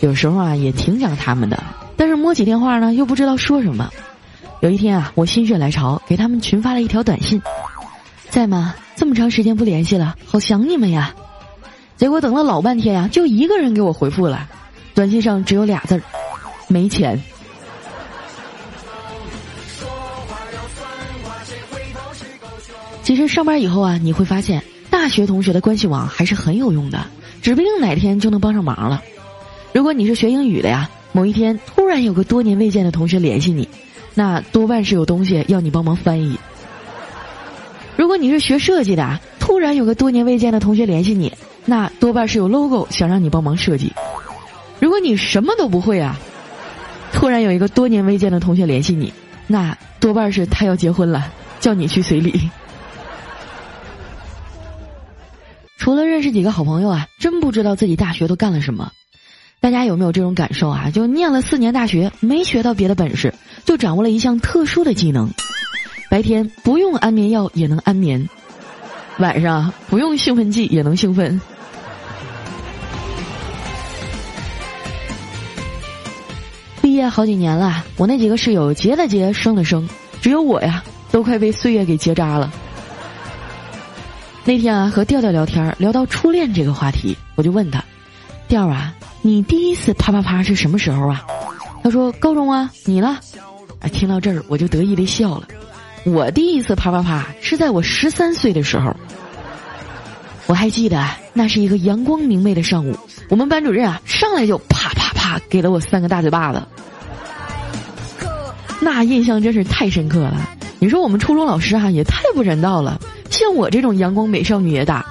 有时候啊也挺想他们的，但是摸起电话呢又不知道说什么。有一天啊，我心血来潮给他们群发了一条短信：“在吗？这么长时间不联系了，好想你们呀。”结果等了老半天呀，就一个人给我回复了，短信上只有俩字儿：“没钱。”其实上班以后啊，你会发现大学同学的关系网还是很有用的，指不定哪天就能帮上忙了。如果你是学英语的呀，某一天突然有个多年未见的同学联系你。那多半是有东西要你帮忙翻译。如果你是学设计的，突然有个多年未见的同学联系你，那多半是有 logo 想让你帮忙设计。如果你什么都不会啊，突然有一个多年未见的同学联系你，那多半是他要结婚了，叫你去随礼。除了认识几个好朋友啊，真不知道自己大学都干了什么。大家有没有这种感受啊？就念了四年大学，没学到别的本事，就掌握了一项特殊的技能：白天不用安眠药也能安眠，晚上不用兴奋剂也能兴奋。毕业好几年了，我那几个室友结了结，生了生，只有我呀，都快被岁月给结扎了。那天啊，和调调聊天，聊到初恋这个话题，我就问他：“调啊。”你第一次啪啪啪是什么时候啊？他说高中啊，你呢？啊，听到这儿我就得意的笑了。我第一次啪啪啪是在我十三岁的时候。我还记得那是一个阳光明媚的上午，我们班主任啊上来就啪啪啪给了我三个大嘴巴子。那印象真是太深刻了。你说我们初中老师哈也太不人道了，像我这种阳光美少女也打，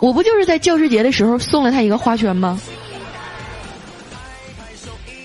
我不就是在教师节的时候送了他一个花圈吗？so easy.